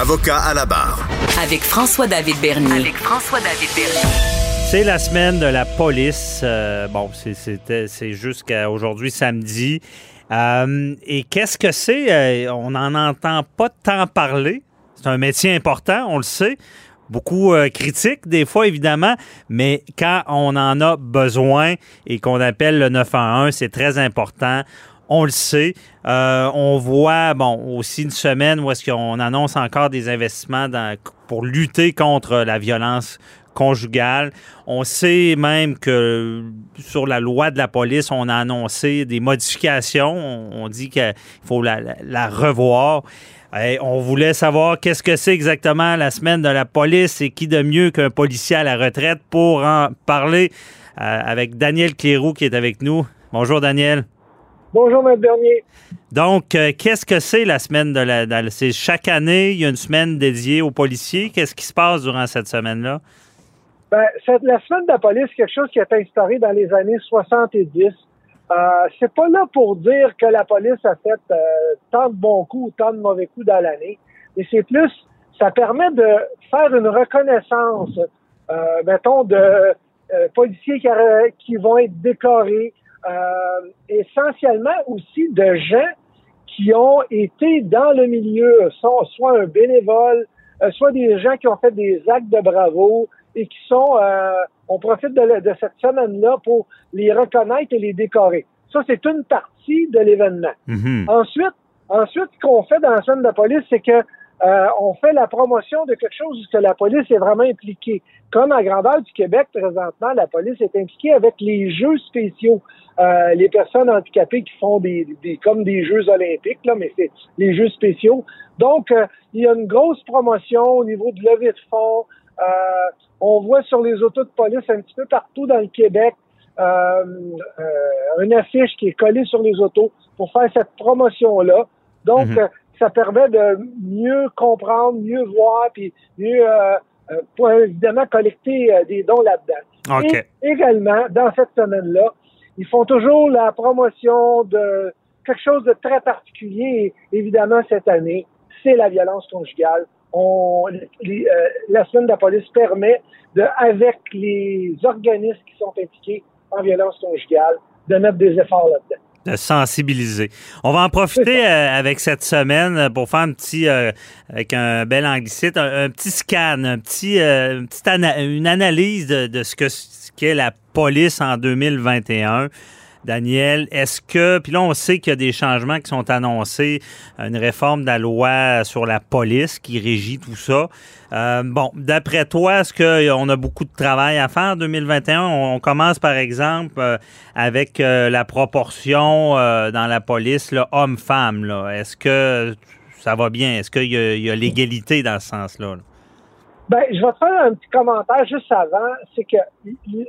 Avocat à la barre. Avec François-David Bernier. Avec François-David Bernier. C'est la semaine de la police. Euh, bon, c'est- jusqu'à aujourd'hui, samedi. Euh, et qu'est-ce que c'est? Euh, on n'en entend pas tant parler. C'est un métier important, on le sait. Beaucoup euh, critique, des fois, évidemment, mais quand on en a besoin et qu'on appelle le 911, c'est très important. On le sait. Euh, on voit, bon, aussi une semaine où est-ce qu'on annonce encore des investissements pour lutter contre la violence conjugale. On sait même que sur la loi de la police, on a annoncé des modifications. On, dit qu'il faut la, revoir. On voulait savoir qu'est-ce que c'est exactement la semaine de la police et qui de mieux qu'un policier à la retraite pour en parler euh, avec Daniel Cléroux qui est avec nous. Bonjour Daniel. Bonjour, M. Bernier. Donc, euh, qu'est-ce que c'est la semaine de la... c'est chaque année, il y a une semaine dédiée aux policiers. Qu'est-ce qui se passe durant cette semaine-là? Ben, la semaine de la police, c'est quelque chose qui a été instauré dans les années 70. Euh, c'est pas là pour dire que la police a fait euh, tant de bons coups ou tant de mauvais coups dans l'année, mais c'est plus, ça permet de faire une reconnaissance, euh, mettons, de euh, policiers qui, vont être décorés, essentiellement aussi de gens qui ont été dans le milieu, soit, soit un bénévole, euh, soit des gens qui ont fait des actes de bravo et qui sont, euh, on profite de, cette semaine-là pour les reconnaître et les décorer. Ça, c'est une partie de l'événement. Mhm. Ensuite, ensuite, ce qu'on fait dans la semaine de la police, c'est que euh, on fait la promotion de quelque chose où que la police est vraiment impliquée. Comme à grandeur du Québec, présentement, la police est impliquée avec les jeux spéciaux. Euh, les personnes handicapées qui font des, des comme des Jeux olympiques, là, mais c'est les Jeux spéciaux. Donc, euh, il y a une grosse promotion au niveau de levée de fonds. Euh, on voit sur les autos de police un petit peu partout dans le Québec euh, euh, une affiche qui est collée sur les autos pour faire cette promotion-là. Donc, Mhm. ça permet de mieux comprendre, mieux voir, puis mieux, pour évidemment collecter des dons là-dedans. OK. Et également, dans cette semaine-là, ils font toujours la promotion de quelque chose de très particulier. Évidemment, cette année, c'est la violence conjugale. On, les, euh, la semaine de la police permet, de, avec les organismes qui sont impliqués en violence conjugale, de mettre des efforts là-dedans. de sensibiliser. On va en profiter euh, avec cette semaine euh, pour faire un petit, euh, avec un bel anglicite, un, un petit scan, un petit, euh, une, petite ana- une analyse de, de ce que ce qu'est la police en 2021. Daniel, est-ce que, puis là on sait qu'il y a des changements qui sont annoncés, une réforme de la loi sur la police qui régit tout ça. Euh, bon, d'après toi, est-ce qu'on a beaucoup de travail à faire en 2021? On, commence par exemple euh, avec euh, la proportion euh, dans la police, homme-femme. Est-ce que ça va bien? Est-ce qu'il y a, l'égalité dans ce sens-là? là? Ben, je vais te faire un petit commentaire juste avant. C'est que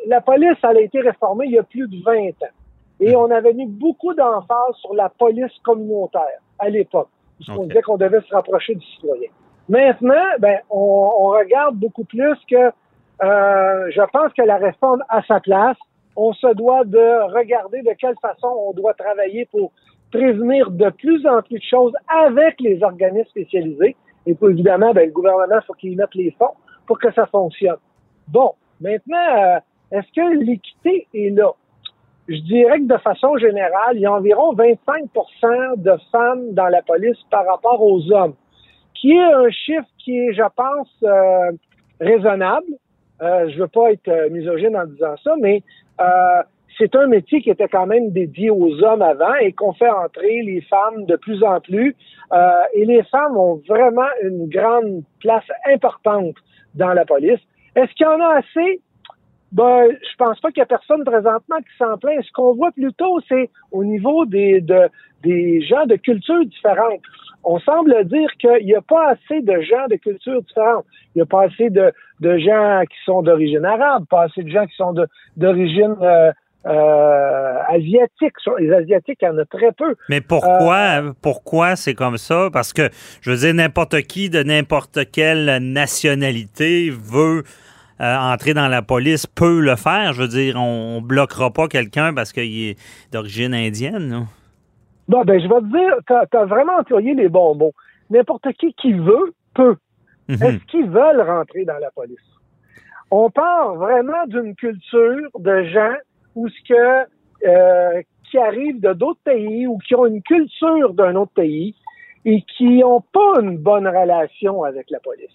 la police, elle a été réformée il y a plus de 20 ans. Et on avait mis beaucoup d'emphase sur la police communautaire à l'époque. Puisqu'on Ok. disait qu'on devait se rapprocher du citoyen. Maintenant, ben, on, on regarde beaucoup plus que euh, je pense que la réforme a sa place. On se doit de regarder de quelle façon on doit travailler pour prévenir de plus en plus de choses avec les organismes spécialisés. Et évidemment, ben, le gouvernement, faut qu'il mette les fonds pour que ça fonctionne. Bon, maintenant, euh, est-ce que l'équité est là? Je dirais que de façon générale, il y a environ 25% de femmes dans la police par rapport aux hommes, qui est un chiffre qui est, je pense, euh, raisonnable. Euh, je veux pas être euh, misogyne en disant ça, mais euh, c'est un métier qui était quand même dédié aux hommes avant et qu'on fait entrer les femmes de plus en plus. Euh, et les femmes ont vraiment une grande place importante dans la police. Est-ce qu'il y en a assez? Ben, je pense pas qu'il y a personne présentement qui s'en plaint. Ce qu'on voit plutôt, c'est au niveau des de des gens de cultures différentes. On semble dire qu'il n'y a pas assez de gens de cultures différentes. Il n'y a pas assez de, de gens qui sont d'origine arabe, pas assez de gens qui sont d'origine euh, euh, asiatique. Sur- Les Asiatiques, il y en a très peu. Mais pourquoi, pourquoi c'est comme ça? Parce que, je veux dire, n'importe qui de n'importe quelle nationalité veut euh, entrer dans la police, peut le faire. Je veux dire, on, on bloquera pas quelqu'un parce qu'il est d'origine indienne. Bon, ben, je vais te dire, t'as as vraiment employé les bons mots. N'importe qui qui veut, peut. Mhm. Est-ce qu'ils veulent rentrer dans la police? On part vraiment d'une culture de gens où ce que euh, qui arrivent de d'autres pays ou qui ont une culture d'un autre pays et qui n'ont pas une bonne relation avec la police.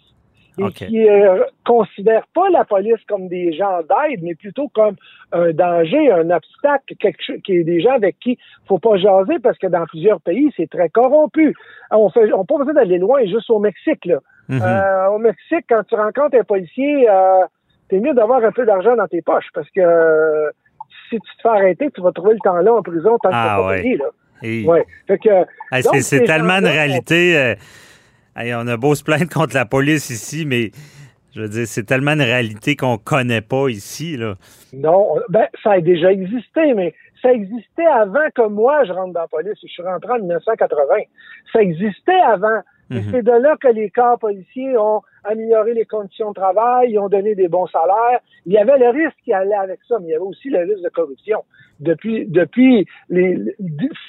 Et OK. qui ne considèrent pas la police comme des gens d'aide, mais plutôt comme un danger, un obstacle, quelque chose qui est des gens avec qui faut pas jaser parce que dans plusieurs pays, c'est très corrompu. On fait, on pas besoin d'aller loin, juste au Mexique, là. Mhm. Euh, au Mexique, quand tu rencontres un policier, euh, t'es mieux d'avoir un peu d'argent dans tes poches parce que euh, si tu te fais arrêter, tu vas trouver le temps là en prison tant que Ah t'as pas ouais. payé, là. Et- Ouais. C'est- c'est ces tellement une réalité. euh, hey, on a beau se plaindre contre la police ici, mais je veux dire, c'est tellement une réalité qu'on connaît pas ici. Là. Non, ben, ça a déjà existé, mais ça existait avant que moi je rentre dans la police. Je suis rentré en 1980. Ça existait avant. Mhm. c'est de là que les corps policiers ont amélioré les conditions de travail, ils ont donné des bons salaires. Il y avait le risque qui allait avec ça, mais il y avait aussi le risque de corruption. Depuis, depuis les, les-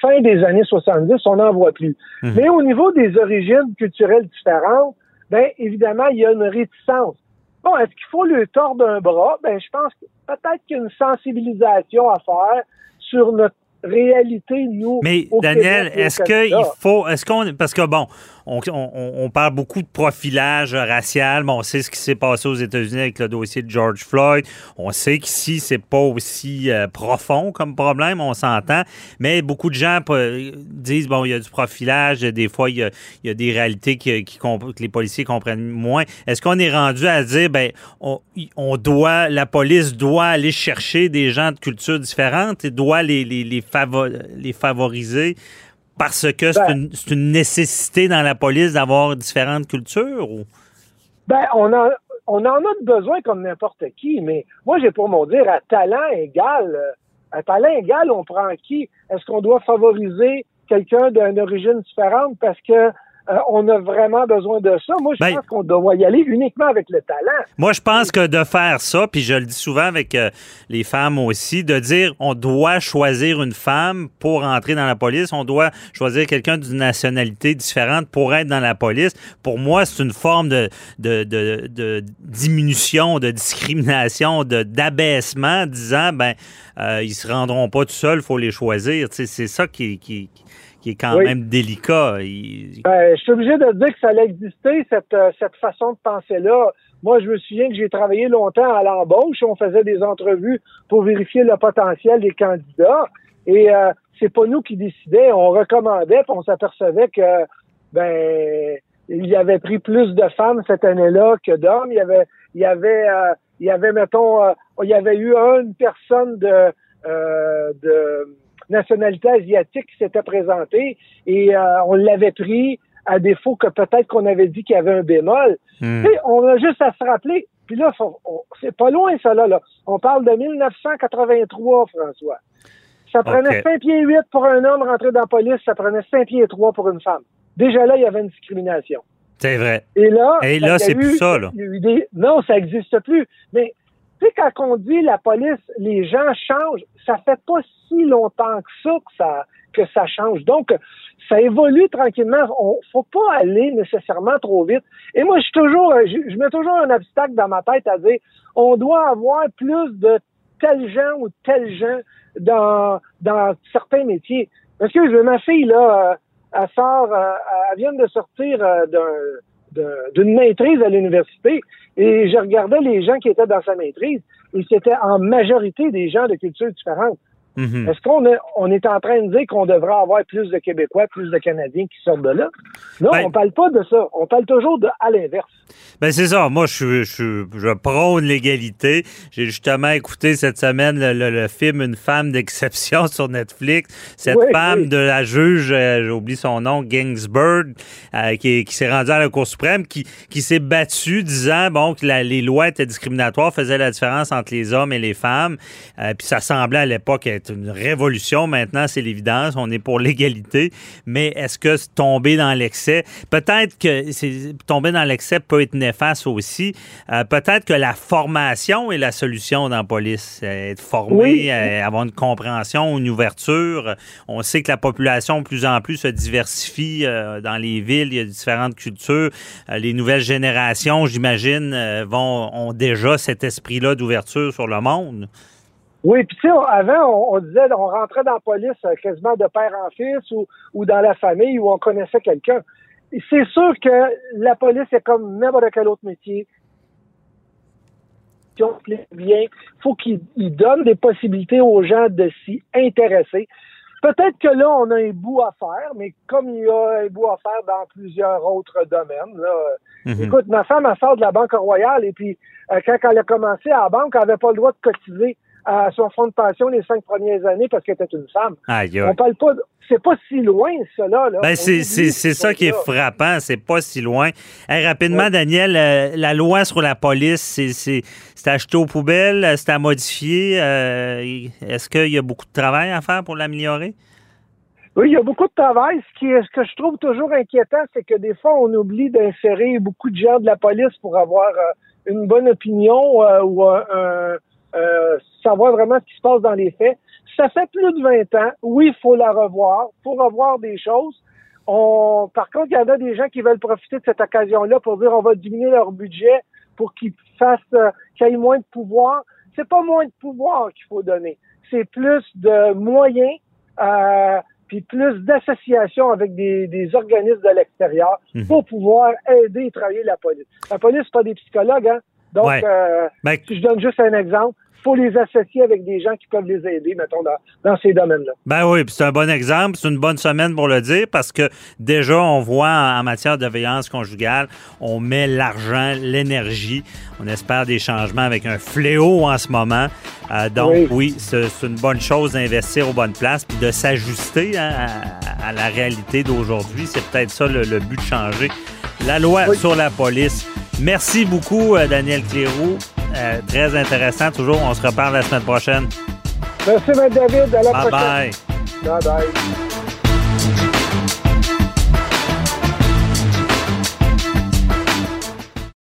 fin des années 70, on n'en voit plus. Mhm. Mais au niveau des origines culturelles différentes, ben évidemment, il y a une réticence. Bon, est-ce qu'il faut lui tordre un bras? Ben, je pense que peut-être qu'il y a une sensibilisation à faire sur notre réalité, nous. Mais Daniel, est-ce qu'il faut, est-ce qu'on, parce que bon, on, parle beaucoup de profilage racial, bon, on sait ce qui s'est passé aux États-Unis avec le dossier de George Floyd, on sait qu'ici c'est pas aussi euh, profond comme problème, on s'entend, mais beaucoup de gens euh, disent bon, il y a du profilage, des fois il y a, des réalités que les policiers comprennent moins. Est-ce qu'on est rendu à dire ben on, doit, la police doit aller chercher des gens de cultures différentes et doit les favoriser parce que c'est Ben- une, c'est une nécessité dans la police d'avoir différentes cultures? Ou? Ben, on en, on en a besoin comme n'importe qui, mais moi, j'ai pour mon dire, à talent égal, euh, à talent égal, on prend qui? Est-ce qu'on doit favoriser quelqu'un d'une origine différente parce que euh, on a vraiment besoin de ça? Moi, je Ben- pense qu'on doit y aller uniquement avec le talent. Moi, je pense que de faire ça, puis je le dis souvent avec euh, les femmes aussi, de dire on doit choisir une femme pour entrer dans la police, on doit choisir quelqu'un d'une nationalité différente pour être dans la police. Pour moi, c'est une forme de, de, de, de diminution, de discrimination, de d'abaissement, disant ben euh, ils se rendront pas tout seuls, faut les choisir. C'est ça qui, qui, qui est quand Oui. même délicat. Il- Ben, je suis obligé de dire que ça allait exister, cette, euh, cette façon de penser-là. Moi, je me souviens que j'ai travaillé longtemps à l'embauche. On faisait des entrevues pour vérifier le potentiel des candidats. Et euh, c'est pas nous qui décidions. On recommandait, puis on s'apercevait que ben il y avait pris plus de femmes cette année-là que d'hommes. Il y avait, il y avait, euh, il y avait, mettons, euh, il y avait eu une personne de, euh, de nationalité asiatique qui s'était présentée et euh, on l'avait pris à défaut que peut-être qu'on avait dit qu'il y avait un bémol. Hmm. On a juste à se rappeler. Puis là, c'est pas loin ça là, là. On parle de 1983, François. Ça prenait OK. 5 pieds 8 pour un homme rentrer dans la police, ça prenait 5 pieds 3 pour une femme. Déjà là, il y avait une discrimination. C'est vrai. Et là, Et là, c'est plus ça, là. des- Non, ça n'existe plus. Mais tu sais, quand on dit la police, les gens changent, ça fait pas si longtemps que ça que ça, que ça change. Donc, ça évolue tranquillement. On faut pas aller nécessairement trop vite. Et moi, je suis toujours, je, je mets toujours un obstacle dans ma tête à dire, on doit avoir plus de tels gens ou tels gens dans, dans certains métiers. Parce que ma fille, là, euh, elle sort, euh, elle vient de sortir euh, d'un- d'une maîtrise à l'université et je regardais les gens qui étaient dans sa maîtrise et c'était en majorité des gens de cultures différentes. Mhm. Est-ce qu'on est, on est en train de dire qu'on devrait avoir plus de Québécois, plus de Canadiens qui sortent de là? Non, Ben- on parle pas de ça. On parle toujours de à l'inverse. Ben c'est ça. Moi, je, je, je prône l'égalité. J'ai justement écouté cette semaine le, film Une femme d'exception sur Netflix. Cette femme de la juge, euh, j'ai oublié son nom, Ginsburg, euh, qui, qui s'est rendue à la Cour suprême, qui, qui s'est battue disant bon que les lois étaient discriminatoires, faisaient la différence entre les hommes et les femmes. Euh, puis ça semblait à l'époque être une révolution. Maintenant, c'est l'évidence. On est pour l'égalité. Mais est-ce que tomber dans l'excès, peut-être que tomber dans l'excès peut être néfaste aussi. Euh, peut-être que la formation est la solution dans la police. Euh, être formé, euh, avoir une compréhension, une ouverture. On sait que la population de plus en plus se diversifie dans les villes. Il y a différentes cultures. les nouvelles générations, j'imagine, vont ont déjà cet esprit-là d'ouverture sur le monde. Oui, puis tu sais, avant, on, disait, on rentrait dans la police quasiment de père en fils ou, ou dans la famille où on connaissait quelqu'un c'est sûr que la police est comme n'importe quel autre métier. Bien, faut qu'il donne des possibilités aux gens de s'y intéresser. Peut-être que là, on a un bout à faire, mais comme il y a un bout à faire dans plusieurs autres domaines. Là, mhm. Écoute, ma femme, elle sort de la Banque Royale et puis euh, quand elle a commencé à la banque, elle n'avait pas le droit de cotiser à son fonds de pension les cinq premières années parce qu'elle était une femme. On parle pas, c'est pas si loin, cela. Là. Ben, c'est, ça qui est frappant, c'est pas si loin. rapidement, Daniel, euh, la loi sur la police, c'est, c'est, acheté aux poubelles, euh, c'est à modifier. Euh, est-ce qu'il y a beaucoup de travail à faire pour l'améliorer? Oui, il y a beaucoup de travail. Ce, qui est, ce que je trouve toujours inquiétant, c'est que des fois, on oublie d'insérer beaucoup de gens de la police pour avoir une bonne opinion ou un euh, savoir vraiment ce qui se passe dans les faits. Ça fait plus de 20 ans. Oui, il faut la revoir, il faut revoir des choses. On, par contre, il y en a des gens qui veulent profiter de cette occasion-là pour dire on va diminuer leur budget pour qu'ils fassent, euh, qu'ils aient moins de pouvoir. C'est pas moins de pouvoir qu'il faut donner. C'est plus de moyens, euh, puis plus d'associations avec des, des, organismes de l'extérieur mhm. pour pouvoir aider et travailler la police. La police, c'est pas des psychologues, hein? Donc, euh, ben, si je donne juste un exemple, faut les associer avec des gens qui peuvent les aider, mettons, dans, ces domaines-là. Ben oui, c'est un bon exemple. C'est une bonne semaine pour le dire parce que déjà, on voit en, matière de violence conjugale, on met l'argent, l'énergie. On espère des changements avec un fléau en ce moment. Euh, donc, oui, c'est une bonne chose d'investir aux bonnes places puis de s'ajuster hein, à, la réalité d'aujourd'hui. C'est peut-être ça le, but de changer la loi sur la police. Merci beaucoup, euh, Daniel Cléroux. Euh, très intéressant. Toujours, on se reparle la semaine prochaine. Merci, M. David. À la bye prochaine. Bye. Bye bye.